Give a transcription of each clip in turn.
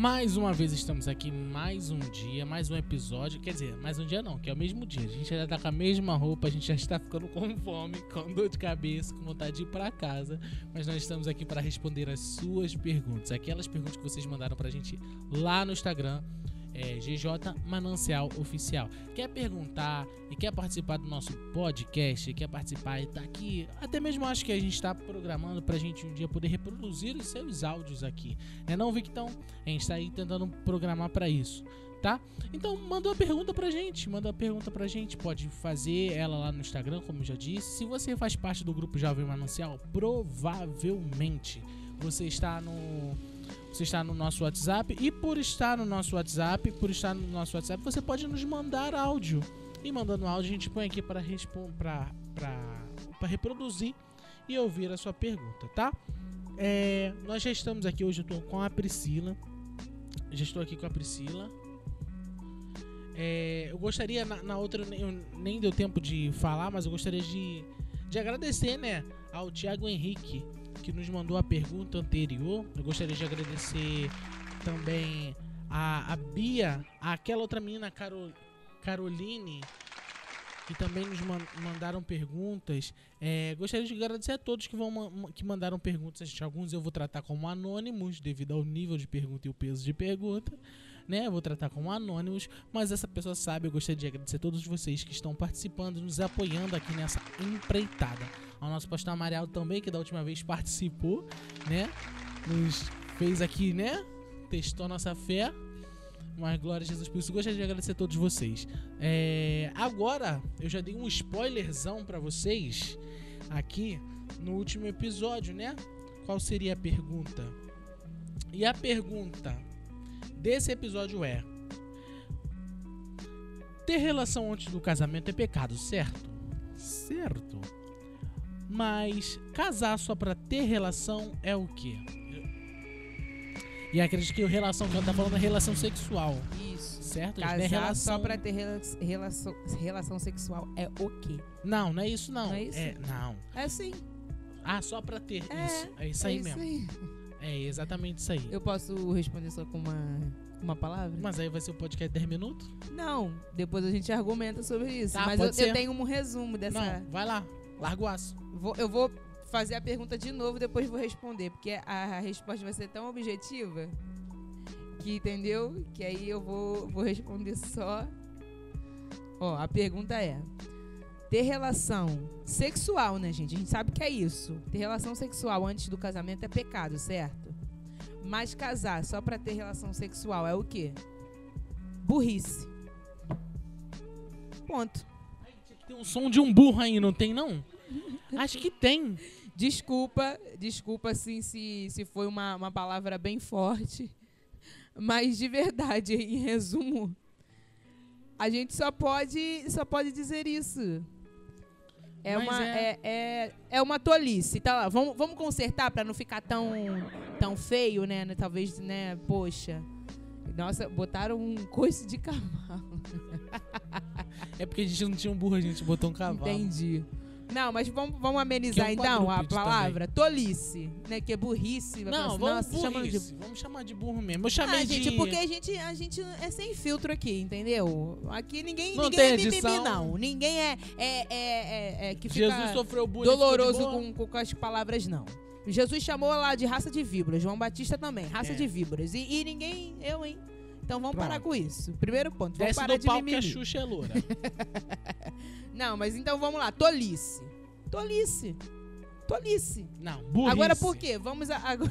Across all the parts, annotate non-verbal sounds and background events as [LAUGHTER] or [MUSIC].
Mais uma vez estamos aqui, mais um dia, mais um episódio. Quer dizer, mais um dia não, que é o mesmo dia. A gente já tá com a mesma roupa, a gente já está ficando com fome, com dor de cabeça, com vontade de ir para casa. Mas nós estamos aqui para responder as suas perguntas. Aquelas perguntas que vocês mandaram pra gente lá no Instagram é, GJ Manancial Oficial. Quer perguntar e quer participar do nosso podcast, quer participar e tá aqui, até mesmo acho que a gente está programando pra gente um dia poder reproduzir os seus áudios aqui. É não, Victão? A gente tá aí tentando programar para isso. Tá? Então manda uma pergunta pra gente, manda uma pergunta pra gente, pode fazer ela lá no Instagram, como já disse. Se você faz parte do grupo Jovem Manancial, provavelmente você está no você está no nosso WhatsApp e por estar no nosso WhatsApp, por estar no nosso WhatsApp, você pode nos mandar áudio. E mandando áudio, a gente põe aqui para para reproduzir e ouvir a sua pergunta, tá? É, nós já estamos aqui hoje, eu estou com a Priscila. Já estou aqui com a Priscila. É, eu gostaria, na, na outra, eu, nem deu tempo de falar, mas eu gostaria de, de agradecer, né, ao Thiago Henrique, que nos mandou a pergunta anterior. Eu gostaria de agradecer também a, a Bia, aquela outra menina, Carol, Caroline, que também nos mandaram perguntas. É, gostaria de agradecer a todos que, vão, que mandaram perguntas. Alguns eu vou tratar como anônimos, devido ao nível de pergunta e o peso de pergunta. Né? Eu vou tratar como anônimos, mas essa pessoa sabe. Eu gostaria de agradecer a todos vocês que estão participando, nos apoiando aqui nessa empreitada ao nosso pastor Amarelo também, que da última vez participou, né? Nos fez aqui, né? Testou nossa fé. Mas glória a Jesus por isso. Gostaria de agradecer a todos vocês. É, agora, eu já dei um spoilerzão para vocês aqui no último episódio, né? Qual seria a pergunta? E a pergunta desse episódio é: Ter relação antes do casamento é pecado, certo? Certo. Mas casar só pra ter relação é o quê? E acredito que a relação que ela tá falando é relação sexual. Isso. Certo? Casar relação... só pra ter relação, relação sexual é o quê? Não, não é isso não. Não é isso? É, não. É sim. Ah, só pra ter é, isso. É isso aí é mesmo. Aí. É exatamente isso aí. Eu posso responder só com uma, uma palavra? Mas aí vai ser o podcast 10 minutos? Não, depois a gente argumenta sobre isso. Tá, Mas eu, eu, tenho um resumo dessa. Não, vai lá, larga o aço. Vou, eu vou fazer a pergunta de novo, depois vou responder, porque a, a resposta vai ser tão objetiva que, entendeu? Que aí eu vou, vou responder só. Ó, a pergunta é: ter relação sexual, né, gente? A gente sabe que é isso. Ter relação sexual antes do casamento é pecado, certo? Mas casar só para ter relação sexual é o quê? Burrice. Ponto. Tem um som de um burro aí, não tem não? Acho que tem. Desculpa, desculpa assim se, se foi uma, uma palavra bem forte. Mas de verdade, em resumo, a gente só pode, só pode dizer isso. É uma, é... É, é, é, uma tolice. Tá lá, vamos, vamos consertar para não ficar tão, tão feio, né? Talvez, né? Poxa. Nossa, botaram um coice de cavalo. é porque a gente não tinha um burro, a gente botou um cavalo. Entendi. Não, mas vamos, vamos amenizar é um então a palavra. Também. Tolice, né? Que é burrice. Não, vamos, burrice. De... vamos chamar de burro mesmo. Eu chamei ah, de... gente, porque a gente, a gente é sem filtro aqui, entendeu? Aqui ninguém, não ninguém é mimimi, não. Ninguém é, é, é, é, é que fica Jesus sofreu doloroso com, com as palavras, não. Jesus chamou lá de raça de víboras. João Batista também, raça é. de víboras. E, e ninguém, eu, hein? Então vamos Pronto. parar com isso. Primeiro ponto. Vamos Desce parar do de mimimi. que a Xuxa é loura. [LAUGHS] Não, mas então vamos lá. Tolice. Tolice. Tolice. Não, burrice. Agora por quê? Vamos a, agora...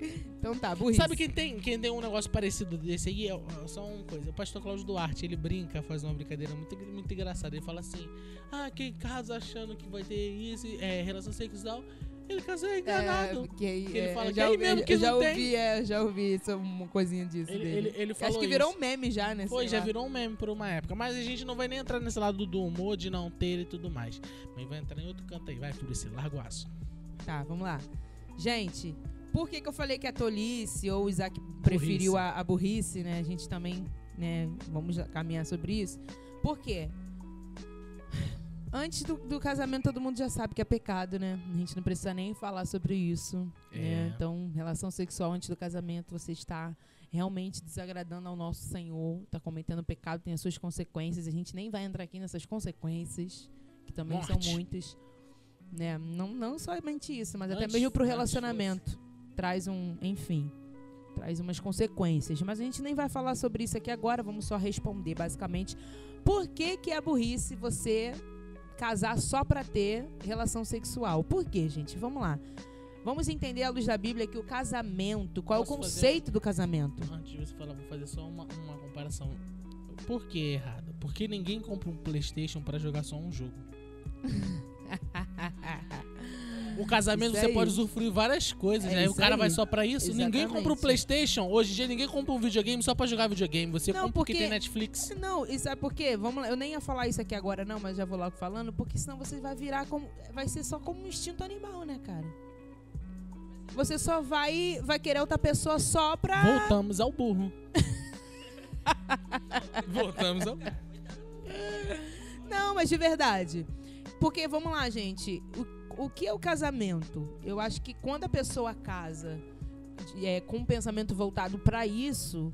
[LAUGHS] Então tá, burrice. Sabe quem tem, quem tem um negócio parecido desse aí? É, só uma coisa. O pastor Cláudio Duarte, ele brinca, faz uma brincadeira muito, muito engraçada. Ele fala assim: Ah, quem casa achando que vai ter isso, é, relação sexual, ele casou enganado. É, que aí, ele é, fala que aí mesmo que já não ouvi, tem. É, já ouvi isso, uma coisinha disso ele, dele. Ele, ele falou Acho que virou um meme já, né? Foi, já lá. virou um meme por uma época. Mas a gente não vai nem entrar nesse lado do humor, de não ter e tudo mais. Mas vai entrar em outro canto aí. Vai, por esse largo o aço. Tá, vamos lá. Gente, por que, que eu falei que a tolice ou o Isaac preferiu a, a, burrice, né? A gente também, né, vamos caminhar sobre isso. Por quê? Antes do, do casamento, todo mundo já sabe que é pecado, né? A gente não precisa nem falar sobre isso. É. né? Então, relação sexual antes do casamento, você está realmente desagradando ao nosso Senhor, está cometendo pecado, tem as suas consequências. A gente nem vai entrar aqui nessas consequências, que também Morte. são muitas. Né? Não, não somente isso, mas até Antes- mesmo para o relacionamento. Traz um, enfim, traz umas consequências. Mas a gente nem vai falar sobre isso aqui agora, vamos só responder basicamente por que, que é burrice você casar só para ter relação sexual. Por quê, gente? Vamos lá. Vamos entender à luz da Bíblia que o casamento, qual é Posso o fazer- conceito do casamento? Antes de você falar, vou fazer só uma, uma comparação. Por que errado? Porque ninguém compra um PlayStation pra jogar só um jogo. [LAUGHS] O casamento Isso você aí. pode usufruir várias coisas, É né? O cara aí. vai só pra isso. Ninguém compra um Exatamente. PlayStation. Hoje em dia ninguém compra um videogame só pra jogar videogame. Você Não, compra porque porque- tem Netflix. Não, e sabe por quê? Vamos lá, eu nem ia falar isso aqui agora não, mas já vou logo falando, porque senão você vai virar como vai ser só como um instinto animal, né, cara? Você só vai vai querer outra pessoa só pra Voltamos ao burro. [LAUGHS] Voltamos ao burro. Não, mas de verdade. Porque, vamos lá, gente. O, o que é o casamento? Eu acho que quando a pessoa casa é, com um pensamento voltado pra isso,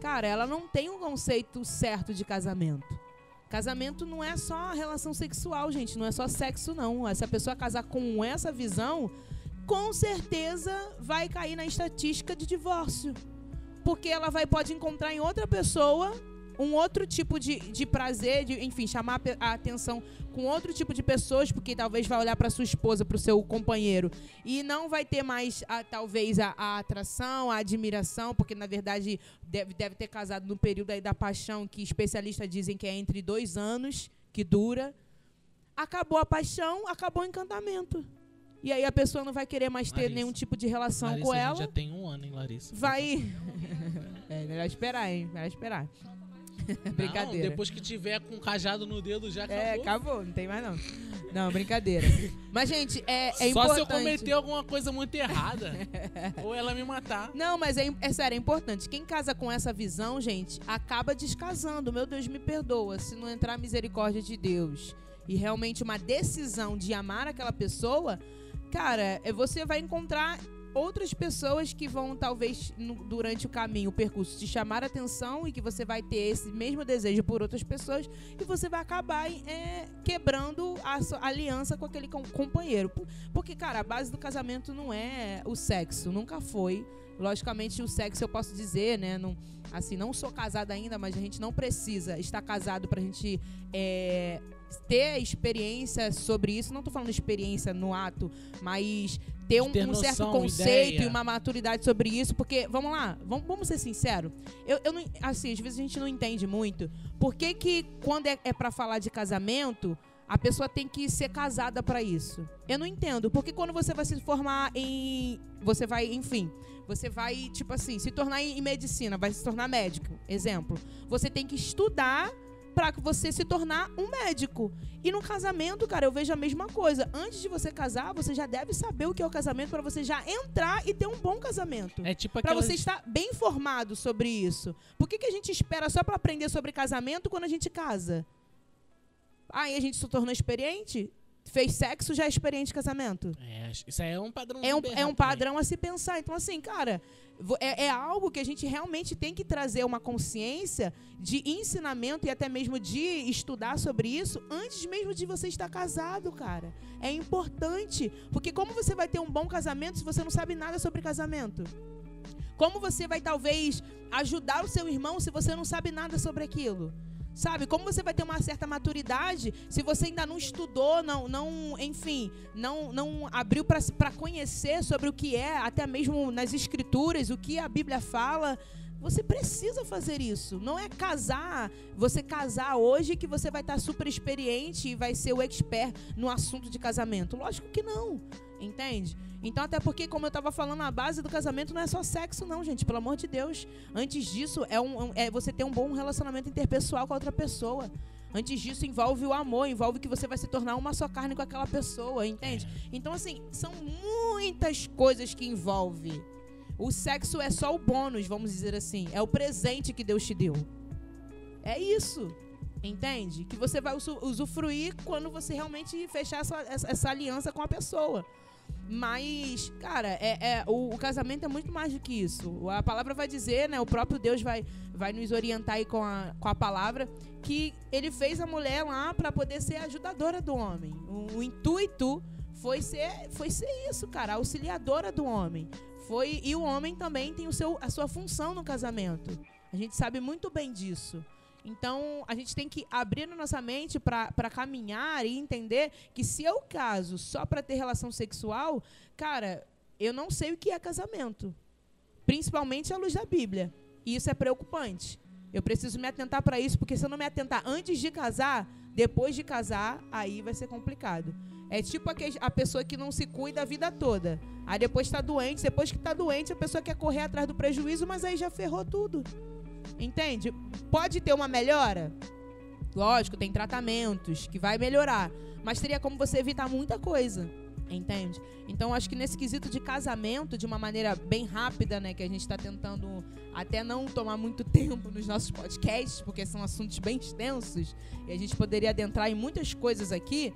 cara, ela não tem um conceito certo de casamento. Casamento não é só relação sexual, gente. Não é só sexo, não. Se a pessoa casar com essa visão, com certeza vai cair na estatística de divórcio. Porque ela vai pode encontrar em outra pessoa um outro tipo de, de prazer, de, enfim, chamar a atenção com outro tipo de pessoas, porque talvez vai olhar para sua esposa, para o seu companheiro, e não vai ter mais, a- talvez, a, a atração, a admiração, porque na verdade deve, deve ter casado no período aí da paixão, que especialistas dizem que é entre dois anos, que dura. Acabou a paixão, acabou o encantamento. E aí a pessoa não vai querer mais ter Larissa. nenhum tipo de relação Larissa, com ela. já tem um ano, hein, Larissa? Vai. [LAUGHS] é, melhor esperar, hein? Melhor esperar. Não, brincadeira. depois que tiver com cajado no dedo, já acabou. É, acabou, não tem mais não. Não, brincadeira. Mas, gente, é, é Só importante. se eu cometer alguma coisa muito errada. ou ela me matar. Não, mas é, é sério, é importante. Quem casa com essa visão, gente, acaba descasando. Meu Deus, me perdoa. Se não entrar a misericórdia de Deus e realmente uma decisão de amar aquela pessoa, cara, é, você vai encontrar outras pessoas que vão, talvez, no- durante o caminho, o percurso, te chamar a atenção e que você vai ter esse mesmo desejo por outras pessoas e você vai acabar é, quebrando a aliança com aquele com- companheiro. Por- Porque, cara, a base do casamento não é o sexo, nunca foi. Logicamente, o sexo eu posso dizer, né? Não, assim, não sou casada ainda, mas a gente não precisa estar casado pra gente é, ter experiência sobre isso. Não tô falando experiência no ato, mas ter um, ter um certo noção, conceito ideia. e uma maturidade sobre isso. Porque, vamos lá, vamos, vamos ser sinceros. Eu, eu não, assim, às vezes a gente não entende muito. Por que, que quando é, é para falar de casamento, a pessoa tem que ser casada pra isso? Eu não entendo. Porque quando você vai se formar em. Você vai, enfim. Você vai, tipo assim, se tornar em medicina, vai se tornar médico. Exemplo. Você tem que estudar pra que você se tornar um médico. E no casamento, cara, eu vejo a mesma coisa. Antes de você casar, você já deve saber o que é o casamento pra você já entrar e ter um bom casamento. É tipo Pra aquelas... você estar bem informado sobre isso. Por que, que a gente espera só pra aprender sobre casamento quando a gente casa? Aí a gente se tornou experiente? Fez sexo, já é experiente em casamento? É, isso aí é um padrão É um, é um padrão a se pensar. Então, assim, cara, é, é algo que a gente realmente tem que trazer uma consciência de ensinamento e até mesmo de estudar sobre isso antes mesmo de você estar casado, cara. É importante. Porque como você vai ter um bom casamento se você não sabe nada sobre casamento? Como você vai, talvez, ajudar o seu irmão se você não sabe nada sobre aquilo? Sabe? Como você vai ter uma certa maturidade se você ainda não estudou, não, não enfim, não, não abriu para conhecer sobre o que é, até mesmo nas escrituras, o que a Bíblia fala? Você precisa fazer isso. Não é casar, você casar hoje que você vai estar super experiente e vai ser o expert no assunto de casamento. Lógico que não. Entende? Então, até porque, como eu estava falando, a base do casamento não é só sexo, não, gente. Pelo amor de Deus. Antes disso, é, um, é você ter um bom relacionamento interpessoal com a outra pessoa. Antes disso, envolve o amor, envolve que você vai se tornar uma só carne com aquela pessoa, entende? Então, assim, são muitas coisas que envolve. O sexo é só o bônus, vamos dizer assim. É o presente que Deus te deu. É isso. Entende? Que você vai usufruir quando você realmente fechar essa, essa, aliança com a pessoa. Mas, cara, é, é o, o, casamento é muito mais do que isso. A palavra vai dizer, né? O próprio Deus vai, vai nos orientar aí com a, com a palavra que ele fez a mulher lá para poder ser ajudadora do homem. O, o, intuito foi ser, foi ser isso, cara, auxiliadora do homem. Foi e o homem também tem o seu, a sua função no casamento. A gente sabe muito bem disso. Então, a gente tem que abrir a nossa mente para caminhar e entender que se eu caso só para ter relação sexual, cara, eu não sei o que é casamento. Principalmente à luz da Bíblia. E isso é preocupante. Eu preciso me atentar para isso, porque se eu não me atentar antes de casar, depois de casar, aí vai ser complicado. É tipo a pessoa que não se cuida a vida toda. Aí depois está doente, depois que está doente, a pessoa quer correr atrás do prejuízo, mas aí já ferrou tudo. Entende? Pode ter uma melhora? Lógico, tem tratamentos que vai melhorar. Mas teria como você evitar muita coisa. Entende? Então, acho que nesse quesito de casamento, de uma maneira bem rápida, né? Que a gente está tentando até não tomar muito [LAUGHS] tempo nos nossos podcasts, porque são assuntos bem extensos, e a gente poderia adentrar em muitas coisas aqui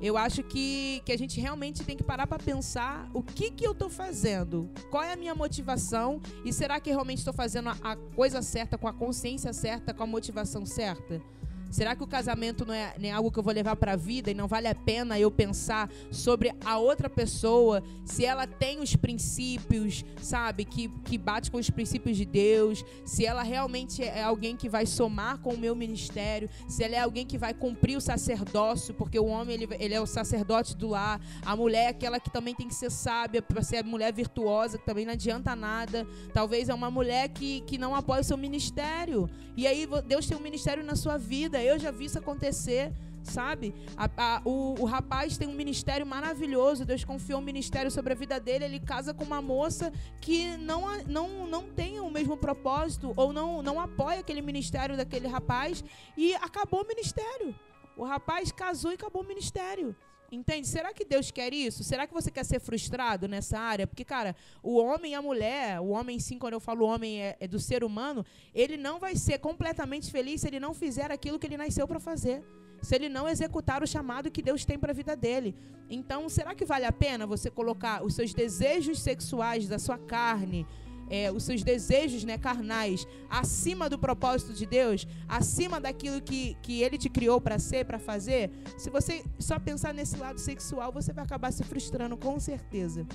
eu acho que, que a gente realmente tem que parar para pensar o que, que eu estou fazendo, qual é a minha motivação e será que realmente estou fazendo a, a coisa certa, com a consciência certa, com a motivação certa? Será que o casamento não é, nem é algo que eu vou levar para a vida e não vale a pena eu pensar sobre a outra pessoa, se ela tem os princípios, sabe, que, que bate com os princípios de Deus, se ela realmente é alguém que vai somar com o meu ministério, se ela é alguém que vai cumprir o sacerdócio, porque o homem ele, ele é o sacerdote do lar, a mulher é aquela que também tem que ser sábia, para ser mulher virtuosa, que também não adianta nada. Talvez é uma mulher que, que não apoia o seu ministério. E aí Deus tem um ministério na sua vida eu já vi isso acontecer, sabe? A, a, o, o rapaz tem um ministério maravilhoso, Deus confiou um ministério sobre a vida dele, ele casa com uma moça que não, não, não tem o mesmo propósito ou não, não apoia aquele ministério daquele rapaz e acabou o ministério. O rapaz casou e acabou o ministério. Entende? Será que Deus quer isso? Será que você quer ser frustrado nessa área? Porque, cara, o homem e a mulher, o homem, sim, quando eu falo homem, é, é do ser humano, ele não vai ser completamente feliz se ele não fizer aquilo que ele nasceu para fazer. Se ele não executar o chamado que Deus tem para a vida dele. Então, será que vale a pena você colocar os seus desejos sexuais da sua carne, é, os seus desejos né, carnais acima do propósito de Deus, acima daquilo que, que Ele te criou para ser, para fazer, se você só pensar nesse lado sexual, você vai acabar se frustrando com certeza.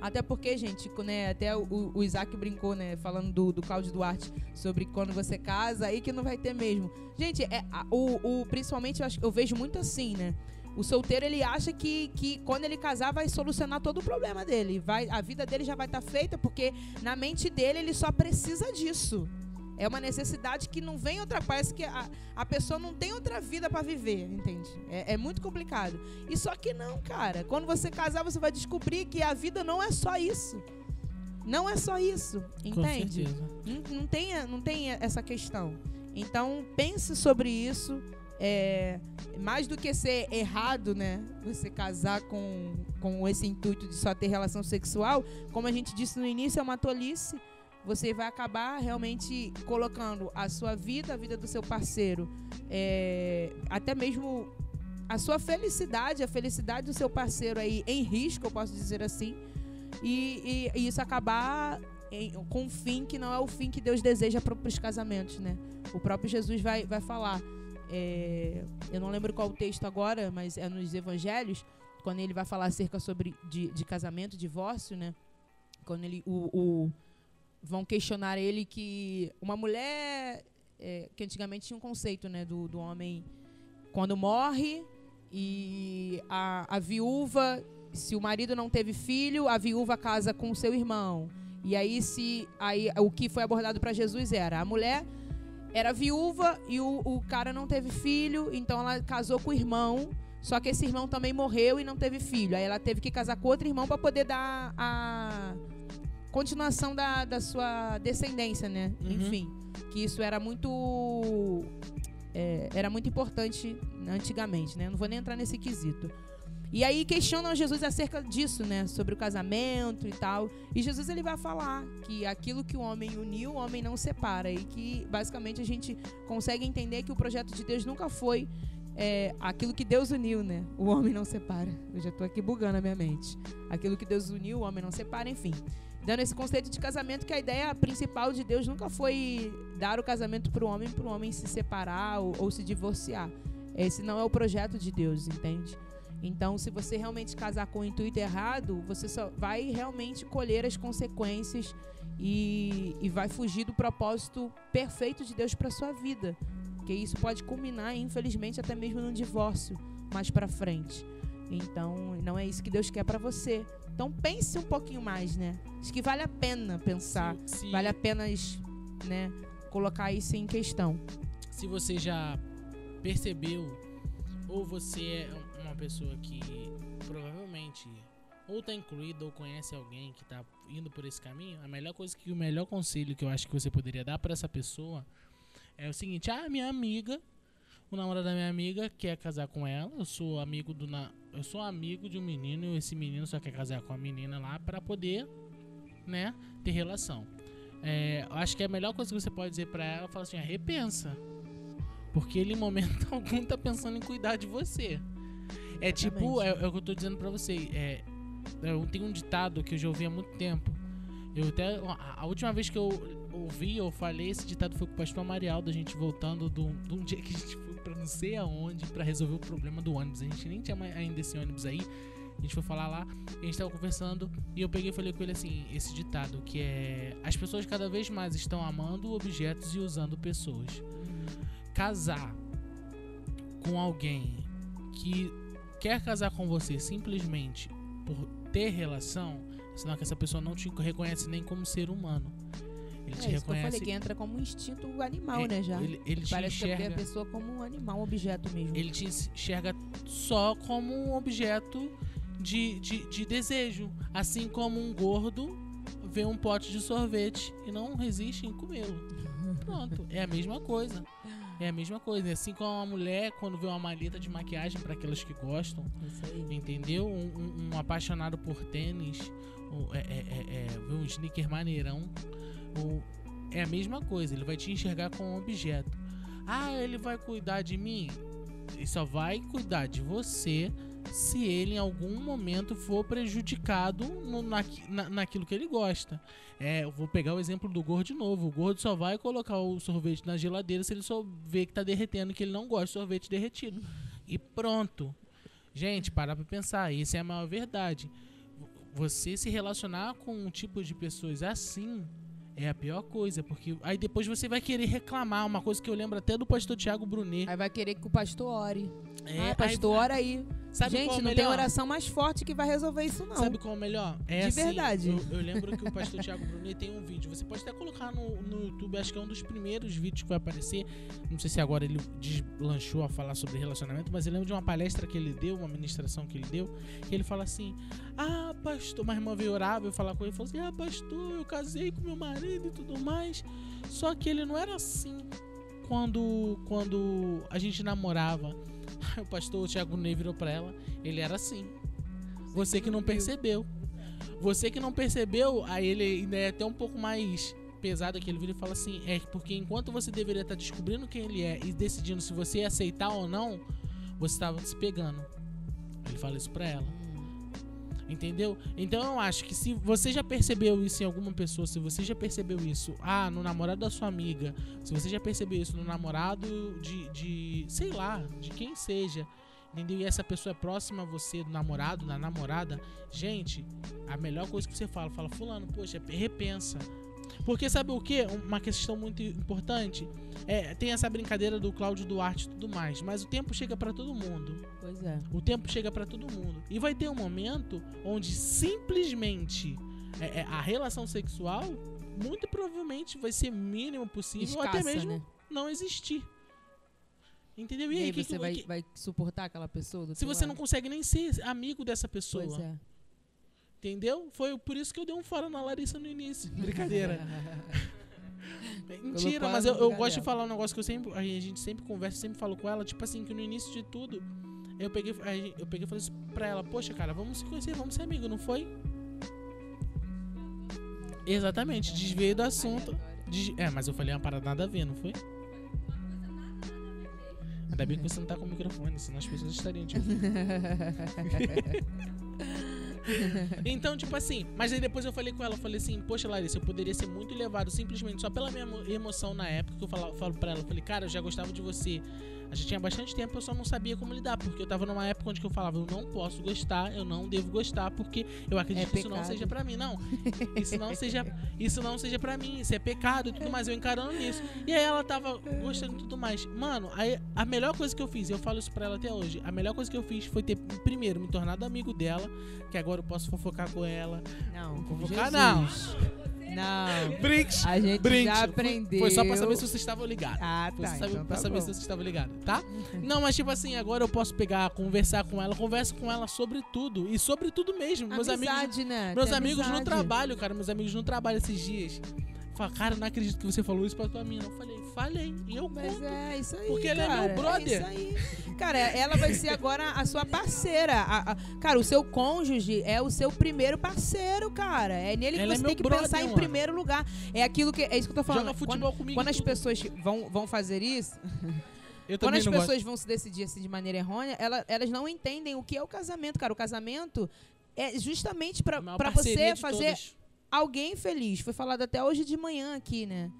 Até porque, gente, né, até o, o Isaac brincou, né, falando do, do Cláudio Duarte, sobre quando você casa, aí que não vai ter mesmo. Gente, é, o, o, principalmente eu, acho, eu vejo muito assim, né? O solteiro ele acha que, que quando ele casar vai solucionar todo o problema dele. Vai, a vida dele já vai estar tá feita porque na mente dele ele só precisa disso. É uma necessidade que não vem outra parece que a, a pessoa não tem outra vida para viver, entende? É, é, muito complicado. E só que não, cara. Quando você casar, você vai descobrir que a vida não é só isso. Não é só isso, entende? Não, não, tem, não tem essa questão. Então pense sobre isso é, mais do que ser errado, né? Você casar com, com esse intuito de só ter relação sexual, como a gente disse no início, é uma tolice. Você vai acabar realmente colocando a sua vida, a vida do seu parceiro, é, até mesmo a sua felicidade, a felicidade do seu parceiro aí em risco, eu posso dizer assim, e, e, e isso acabar em, com um fim que não é o fim que Deus deseja para os casamentos, né? O próprio Jesus vai, vai falar é, eu não lembro qual o texto agora, mas é nos Evangelhos, quando ele vai falar acerca sobre de, de casamento, divórcio, né? Quando ele o, o, vão questionar ele que uma mulher é, que antigamente tinha um conceito, né, do, do homem quando morre e a, a viúva, se o marido não teve filho, a viúva casa com o seu irmão. E aí se aí o que foi abordado para Jesus era a mulher era viúva e o, o cara não teve filho, então ela casou com o irmão. Só que esse irmão também morreu e não teve filho. Aí ela teve que casar com outro irmão para poder dar a continuação da, da sua descendência, né? Uhum. Enfim, que isso era muito é, era muito importante antigamente, né? Não vou nem entrar nesse quesito. E aí questionam Jesus acerca disso, né? Sobre o casamento e tal. E Jesus ele vai falar que aquilo que o homem uniu, o homem não separa. E que basicamente a gente consegue entender que o projeto de Deus nunca foi é, aquilo que Deus uniu, né? O homem não separa. Eu já tô aqui bugando a minha mente. Aquilo que Deus uniu, o homem não separa, enfim. Dando esse conceito de casamento que a ideia principal de Deus nunca foi dar o casamento para o homem, para o homem se separar ou, ou se divorciar. Esse não é o projeto de Deus, entende? Então, se você realmente casar com o intuito errado, você só vai realmente colher as consequências e, e vai fugir do propósito perfeito de Deus para sua vida. Porque isso pode culminar, infelizmente, até mesmo num divórcio mais para frente. Então, não é isso que Deus quer para você. Então, pense um pouquinho mais, né? Acho que vale a pena pensar, Se- se- vale a pena, né, colocar isso em questão. se você já percebeu ou você é pessoa que provavelmente ou tá incluído ou conhece alguém que tá indo por esse caminho, a melhor coisa que o melhor conselho que eu acho que você poderia dar para essa pessoa é o seguinte: "Ah, minha amiga, o namorado da minha amiga quer casar com ela, eu sou amigo do na... eu sou amigo de um menino e esse menino só quer casar com a menina lá para poder, né, ter relação". É, eu acho que a melhor coisa que você pode dizer pra ela é falar assim: repensa. Porque ele, em momento [LAUGHS] algum, tá pensando em cuidar de você. É tipo, é, é o que eu tô dizendo pra você. É, eu tenho um ditado que eu já ouvi há muito tempo. Eu até. A, última vez que eu ouvi, eu falei, esse ditado foi com o pastor Marialdo, a gente voltando de um [LAUGHS] dia que a gente foi pra não sei aonde pra resolver o problema do ônibus. A gente nem tinha mais ainda esse ônibus aí. A gente foi falar lá, a gente tava conversando, e eu peguei e falei com ele assim, esse ditado, que é. As pessoas cada vez mais estão amando objetos e usando pessoas casar com alguém que quer casar com você simplesmente por ter relação, senão que essa pessoa não te reconhece nem como ser humano. Ele te É isso que eu reconhece. falei, que entra como um instinto animal, é, né, já. Ele, ele te Parece que vê a enxerga. pessoa como um animal, um objeto mesmo. Ele te enxerga só como um objeto de, de, de desejo. Assim como um gordo vê um pote de sorvete e não resiste em comê-lo. Pronto, é a mesma coisa. É a mesma coisa. Assim como uma mulher, quando vê uma maleta de maquiagem para aquelas que gostam, Isso aí. entendeu? Um, um- um apaixonado por tênis, um, é, é, é, é, vê um sneaker maneirão, um- é a mesma coisa. Ele vai te enxergar como um objeto. Ah, ele vai cuidar de mim? Ele só vai cuidar de você se ele em algum momento for prejudicado no, naqui- na, naquilo que ele gosta. É, eu vou pegar o exemplo do gordo de novo. O gordo só vai colocar o sorvete na geladeira se ele só ver que tá derretendo, que ele não gosta de sorvete derretido. E pronto. Gente, parar pra pensar, isso é a maior verdade. Você se relacionar com um tipo de pessoas assim é a pior coisa, porque aí depois você vai querer reclamar, uma coisa que eu lembro até do pastor Tiago Brunet. Aí vai querer que o pastor ore. É, ah, pastor, aí- ora aí. Sabe Gente, é não tem melhor? oração mais forte que vai resolver isso, não. Sabe qual é o melhor? É De assim, verdade. Eu, eu lembro que o pastor Tiago Brunet tem um vídeo. Você pode até colocar no, no YouTube, acho que é um dos primeiros vídeos que vai aparecer. Não sei se agora ele deslanchou a falar sobre relacionamento, mas eu lembro de uma palestra que ele deu, uma ministração que ele deu, que ele fala assim: Ah, pastor, uma irmã veio orar, veio falar com ele e falou assim: Ah, pastor, eu casei com meu marido e tudo mais. Só que ele não era assim quando, quando a gente namorava. [LAUGHS] O pastor Tiago Ney virou pra ela, ele era assim. Você que não percebeu. Você que não percebeu, aí ele ainda é até um pouco mais pesado que ele vira e fala assim, é porque enquanto você deveria estar descobrindo quem ele é e decidindo se você ia aceitar ou não, você estava se pegando. Ele fala isso pra ela. Entendeu? Então eu acho que se você já percebeu isso em alguma pessoa, se você já percebeu isso, ah, no namorado da sua amiga, se você já percebeu isso no namorado de, de sei lá, de quem seja, entendeu? E essa pessoa é próxima a você, do namorado, da namorada, gente, a melhor coisa que você fala, fala, fulano, poxa, repensa. Porque sabe o que? Uma questão muito importante. É, tem essa brincadeira do Cláudio Duarte e tudo mais, mas o tempo chega pra todo mundo. Pois é. O tempo chega pra todo mundo. E vai ter um momento onde simplesmente é, é, a relação sexual muito provavelmente vai ser mínimo possível ou até mesmo né? não existir. Entendeu? E aí que você que- vai, que- vai suportar aquela pessoa se você não lado? consegue nem ser amigo dessa pessoa, Pois é. Entendeu? Foi por isso que eu dei um fora na Larissa no início. [LAUGHS] Brincadeira. [LAUGHS] Mentira, mas eu, eu gosto de falar um negócio que eu sempre, a gente sempre conversa, sempre falo com ela, tipo assim, que no início de tudo, Eu peguei, eu peguei e falei assim pra ela, poxa, cara, vamos se conhecer, vamos ser amigos, não foi? Exatamente, desviei do assunto. Des- É, mas eu falei uma parada nada a ver, não foi? Ainda bem que você não tá com o microfone, senão as pessoas estariam tipo. [LAUGHS] [LAUGHS] Então, tipo assim, mas aí depois eu falei com ela, eu falei assim, poxa, Larissa, eu poderia ser muito levado simplesmente só pela minha emo- emoção na época que eu falo, falo pra ela, eu falei, cara, eu já gostava de você. A gente tinha bastante tempo, eu só não sabia como lidar, porque eu tava numa época onde eu falava, eu não posso gostar, eu não devo gostar, porque eu acredito É que isso não seja pra mim, não. Isso não seja, isso não seja pra mim, isso é pecado e tudo mais, eu encarando nisso. E aí ela tava gostando e tudo mais. Mano, aí a melhor coisa que eu fiz, eu falo isso pra ela até hoje, a melhor coisa que eu fiz foi ter, primeiro, me tornado amigo dela, que agora eu posso fofocar com ela. Não, Fofocar Jesus. Não. [LAUGHS] Brinks! A gente Brinks! já Foi- aprendeu. Foi só pra saber se vocês estavam ligados. Ah, Foi tá. só saber- então pra tá saber bom. se vocês estavam ligados, tá? Não, mas tipo assim, agora eu posso pegar, conversar com ela, converso com ela sobre tudo. E sobre tudo mesmo. Meus amigos. Amizade, né? Meus Tem amigos no amizade. trabalho, cara, meus amigos no trabalho esses dias. Fala, cara, não acredito que você falou isso pra tua mina. Eu falei, falei. E eu Mas conto. é isso aí. Porque ele é cara, meu brother. isso aí. Cara, ela vai ser agora a sua parceira. A- a- cara, o seu cônjuge é o seu primeiro parceiro, cara. É nele que Ela é você meu tem que brother, pensar em mano. primeiro lugar. É aquilo que. É isso que eu tô falando. Joga futebol quando, comigo. quando as pessoas vão, vão fazer isso, [LAUGHS] quando as pessoas gosto. vão se decidir assim de maneira errônea, ela- elas não entendem o que é o casamento, cara. O casamento é justamente pra A maior pra parceria você fazer todas. alguém feliz. Foi falado até hoje de manhã aqui, né?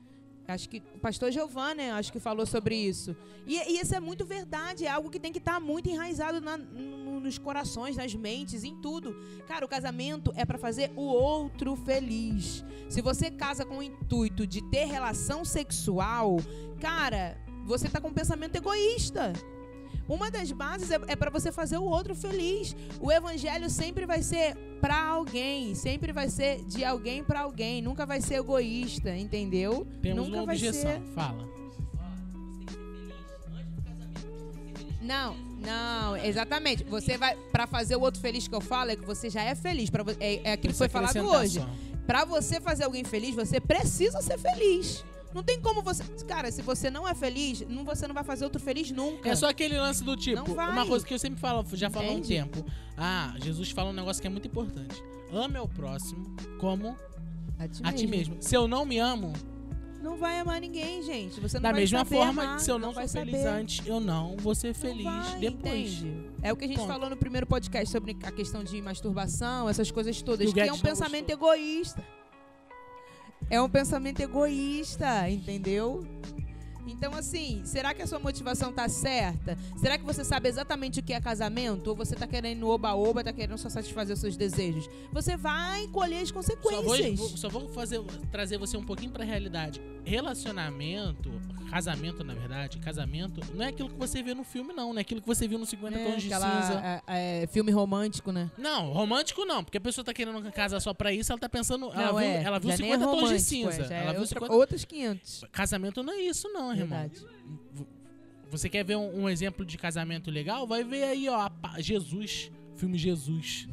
Acho que o pastor Giovanni, né, acho que falou sobre isso. E, e isso é muito verdade, é algo que tem que estar muito enraizado na- no- nos corações, nas mentes, em tudo. Cara, o casamento é pra fazer o outro feliz. Se você casa com o intuito de ter relação sexual, cara, você tá com um pensamento egoísta. Uma das bases é, é para você fazer o outro feliz. O evangelho sempre vai ser para alguém, sempre vai ser de alguém para alguém, nunca vai ser egoísta, entendeu? Temos nunca uma vai objeção. ser. Fala. Não, não, exatamente. Você vai para fazer o outro feliz que eu falo é que você já é feliz, para é, é aquilo que foi falado hoje. Pra você fazer alguém feliz, você precisa ser feliz. Não tem como você, cara, se você não é feliz, não, você não vai fazer outro fez nunca. É só aquele lance do tipo, uma coisa que eu sempre falo, já falo há um tempo. Ah, Jesus fala um negócio que é muito importante. Ame ao próximo como a ti, a ti mesmo. Se eu não me amo, Não vai amar ninguém, gente. Você não da vai mesma forma, amar, se eu não não, vai sou feliz saber. antes, eu não vou ser feliz vai, depois. entende? É o que a gente Ponto. falou no primeiro podcast sobre a questão de masturbação, essas coisas todas, Que que é um pensamento egoísta. É um pensamento egoísta, entendeu? Então, assim, será que a sua motivação tá certa? Será que você sabe exatamente o que é casamento? Ou você tá querendo oba-oba, tá querendo só satisfazer os seus desejos? Você vai colher as Só consequências. vou, vou- só vou fazer, trazer você um pouquinho pra realidade. Relacionamento, casamento, na verdade, casamento, não é aquilo que você vê no filme, não. Não é aquilo que você viu no 50 É, Tons de aquela, Cinza. é, é, filme romântico, né? Não, romântico não, porque a pessoa tá querendo casar só pra isso, ela tá pensando. ela não, viu, é. ela viu já nem é 50 tons de cinza. é, ela é viu outra, 50 outros 500. Casamento não é isso, não. Verdade. Você quer ver um, um exemplo de casamento legal? Vai ver aí, ó, Jesus, filme Jesus.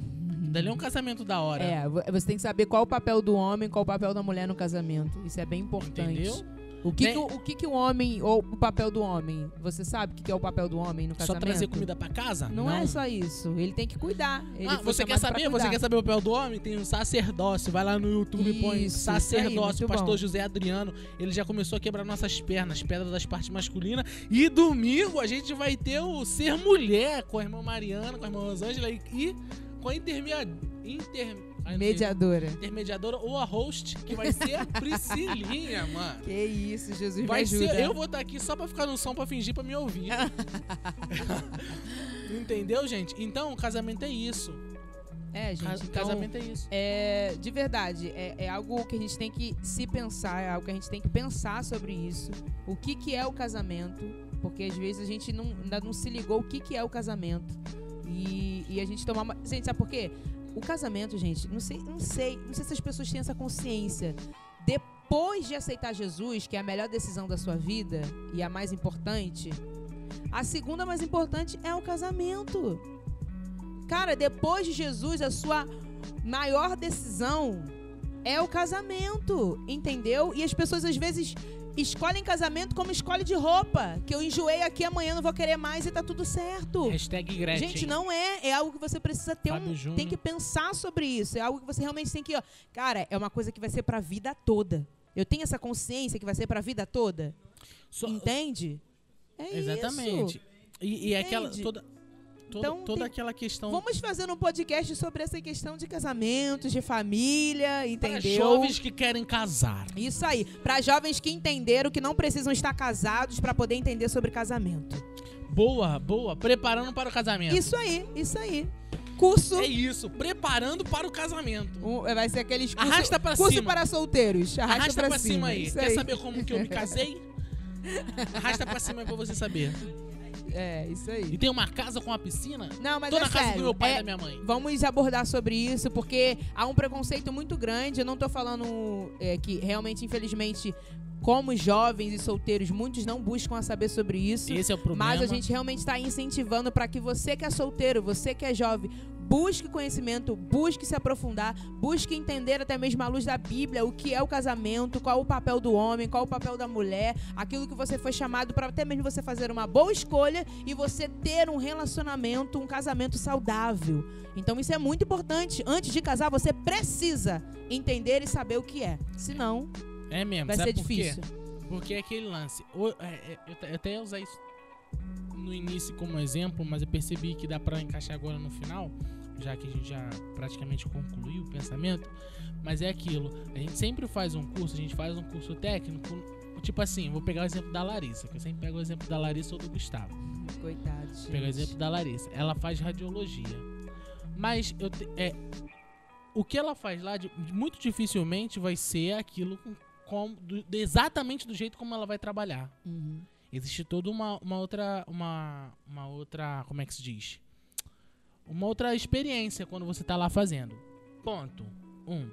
Dali é um casamento da hora. É, vo- você tem que saber qual o papel do homem, qual o papel da mulher no casamento. Isso é bem importante. Entendeu? O que, Tem- que o, o que que o homem, ou o papel do homem, você sabe o que, que é o papel do homem no Só casamento? trazer comida pra casa? Não, é só isso. Ele tem que cuidar. Ah, você quer saber? Você quer saber o papel do homem? Tem um sacerdócio. Vai lá no YouTube e põe aí, sacerdócio. o pastor bom. José Adriano. Ele já começou a quebrar nossas pernas, pedras das partes masculinas. E domingo a gente vai ter o Ser Mulher com a irmã Mariana, com a irmã Rosângela e, com a intermediadora. Inter, não Mediadora. intermediadora ou a host, que vai ser a [LAUGHS] Priscilinha, mano. Que isso, Jesus me Vai ajuda. ser, eu vou estar aqui só pra ficar no som pra fingir pra me ouvir. [LAUGHS] Entendeu, gente? Então, o casamento é isso. É, gente, então, casamento é isso. É, de verdade, é, é algo que a gente tem que se pensar, é algo que a gente tem que pensar sobre isso. O que, que é o casamento? Porque às vezes a gente não, ainda não se ligou o que, que é o casamento. E, e a gente tomar. Gente, sabe por quê? O casamento, gente, não sei, não sei, não sei se as pessoas têm essa consciência. Depois de aceitar Jesus, que é a melhor decisão da sua vida e a mais importante, a segunda mais importante é o casamento. Cara, depois de Jesus, a sua maior decisão é o casamento, entendeu? E as pessoas às vezes escolhem casamento como escolhe de roupa. Que eu enjoei aqui, amanhã não vou querer mais e tá tudo certo. Hashtag Gretchen. Gente, não é. É algo que você precisa ter Fábio um. Júnior. Tem que pensar sobre isso. É algo que você realmente tem que. Ó, cara, é uma coisa que vai ser pra vida toda. Eu tenho essa consciência que vai ser pra vida toda. Só- Entende? É Exatamente. isso. E, e aquela. Entende? Toda, toda, Então, toda tem- aquela questão. Vamos fazer um podcast sobre essa questão de casamentos, de família, para entendeu? jovens que querem casar. Isso aí. Para jovens que entenderam que não precisam estar casados para poder entender sobre casamento. Boa, boa. Preparando para o casamento. Isso aí, isso aí. Curso. É isso. Preparando para o casamento. um- vai ser aqueles curso, Arrasta pra curso cima. para solteiros. Arrasta, Arrasta pra, pra cima aí. Quer saber como que eu me [LAUGHS] casei? Arrasta pra cima aí pra você saber. É, isso E aí. tem uma casa com uma piscina? Não, mas Tô é na casa sério. do meu pai e é- da minha mãe. Vamos abordar sobre isso, porque há um preconceito muito grande. Eu não tô falando é, que realmente, infelizmente, como jovens e solteiros, muitos não buscam a saber sobre isso. Esse é o problema. Mas a gente realmente está incentivando para que você que é solteiro, você que é jovem, busque conhecimento, busque se aprofundar, busque entender até mesmo à luz da Bíblia o que é o casamento, qual o papel do homem, qual o papel da mulher, aquilo que você foi chamado para até mesmo você fazer uma boa escolha e você ter um relacionamento, um casamento saudável. Então isso é muito importante. Antes de casar, você precisa entender e saber o que é. Senão, É mesmo. vai sabe ser por quê? difícil. Porque é aquele lance. É, é, eu até ia usar isso no início como exemplo, mas eu percebi que dá pra encaixar agora no final, já que a gente já praticamente concluiu o pensamento. Mas é aquilo. A gente sempre faz um curso, a gente faz um curso técnico. Tipo assim, vou pegar o exemplo da Larissa, que eu sempre pego o exemplo da Larissa ou do Gustavo. Coitado. Vou pegar o gente. exemplo da Larissa. Ela faz radiologia. Mas eu te- é, o que ela faz lá, de- muito dificilmente vai ser aquilo com, com- do- exatamente do jeito como ela vai trabalhar. Uhum. Existe toda uma, uma outra. Uma, uma outra. Como é que se diz? Uma outra experiência quando você tá lá fazendo. Ponto. Um.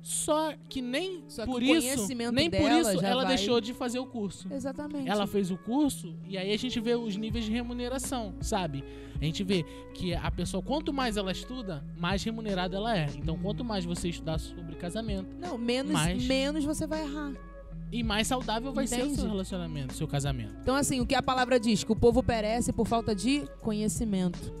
Só que nem Só que por isso. Nem por isso ela vai- deixou de fazer o curso. Exatamente. Ela fez o curso e aí a gente vê os níveis de remuneração, sabe? A gente vê que a pessoa, quanto mais ela estuda, mais remunerada ela é. Então, quanto mais você estudar sobre casamento, Não, menos, Mas- menos você vai errar. E mais saudável vai ser o seu relacionamento, o seu casamento. Então, assim, o que a palavra diz? Que o povo perece por falta de conhecimento.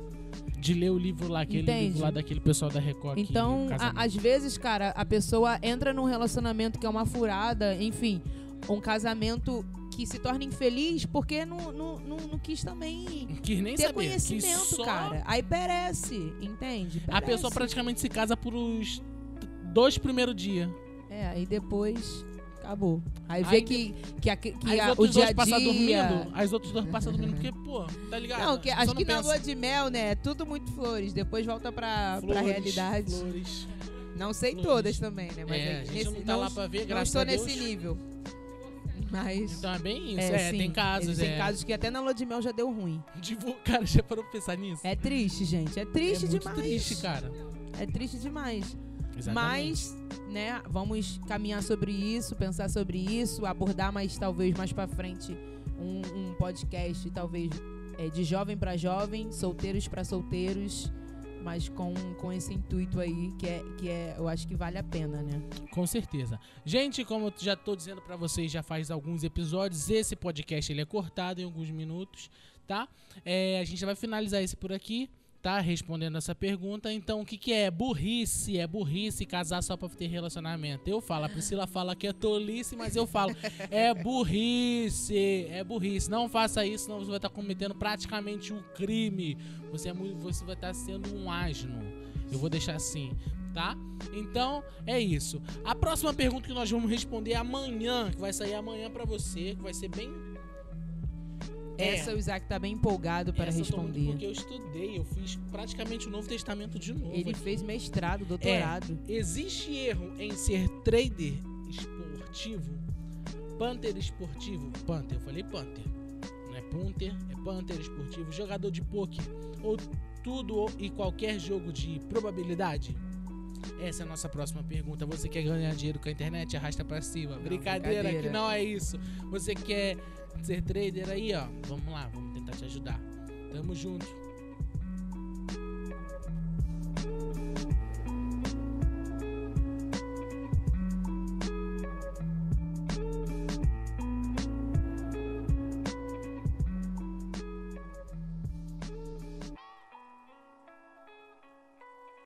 De ler o livro lá, aquele Entende? livro lá daquele pessoal da Record. que- Então, a- às vezes, cara, a pessoa entra num relacionamento que é uma furada, enfim, um casamento que se torna infeliz porque não, não, não, não quis também que nem ter saber. conhecimento, só cara. Aí perece, entende? A Perece. pessoa praticamente se casa por os dois primeiros dias. É, aí depois acabou. Aí vê que, que, a, que a- o dia a dia... dormindo. Aí os outros dois passam dormindo porque, pô, tá ligado? Não, que, acho não que na pensa. lua de mel, né, é tudo muito flores. Depois volta pra, pra Flores, realidade. Flores. Não sei Flores. todas também, né? Mas É, é a gente nesse- não tá lá pra ver, não estou nesse nível. Mas. Então é bem isso. é, É, sim, tem casos. Existem é. casos que até na lua de mel já deu ruim. Tipo, [LAUGHS] cara, já parou pra pensar nisso? É triste, gente. É triste é demais. triste, cara. É triste demais. Exatamente. Mas, né, vamos caminhar sobre isso, pensar sobre isso, abordar mais, talvez, mais pra frente, um, um podcast, talvez, é, de jovem pra jovem, solteiros pra solteiros, mas com, com esse intuito aí, que é, que é, eu acho que vale a pena, né? Com certeza. Gente, como eu já tô dizendo pra vocês já faz alguns episódios, esse podcast ele é cortado em alguns minutos, tá? É, a gente vai finalizar esse por aqui, tá? Respondendo essa pergunta. Então, o que que é? Burrice. É burrice casar só pra ter relacionamento. Eu falo, a Priscila fala que é tolice, mas eu falo, é burrice. É burrice. Não faça isso, senão você vai estar cometendo praticamente um crime. Você, é muito, você vai estar sendo um asno. Eu vou deixar assim, tá? Então, é isso. A próxima pergunta que nós vamos responder amanhã, que vai sair amanhã pra você, que vai ser bem. É, Essa o Isaac tá bem empolgado para essa eu responder. Porque eu estudei, eu fiz praticamente o Novo Testamento de novo. Ele aqui. fez mestrado, doutorado. Existe erro em ser trader esportivo? Panther esportivo? Panther, eu falei Panther. Não é Punter, é Panther esportivo. Jogador de poker? Ou tudo e qualquer jogo de probabilidade? Essa é a nossa próxima pergunta. Você quer ganhar dinheiro com a internet? Arrasta pra cima. brincadeira, brincadeira. que não é isso. Você quer ser trader aí, ó? Vamos lá, vamos tentar te ajudar. Tamo junto.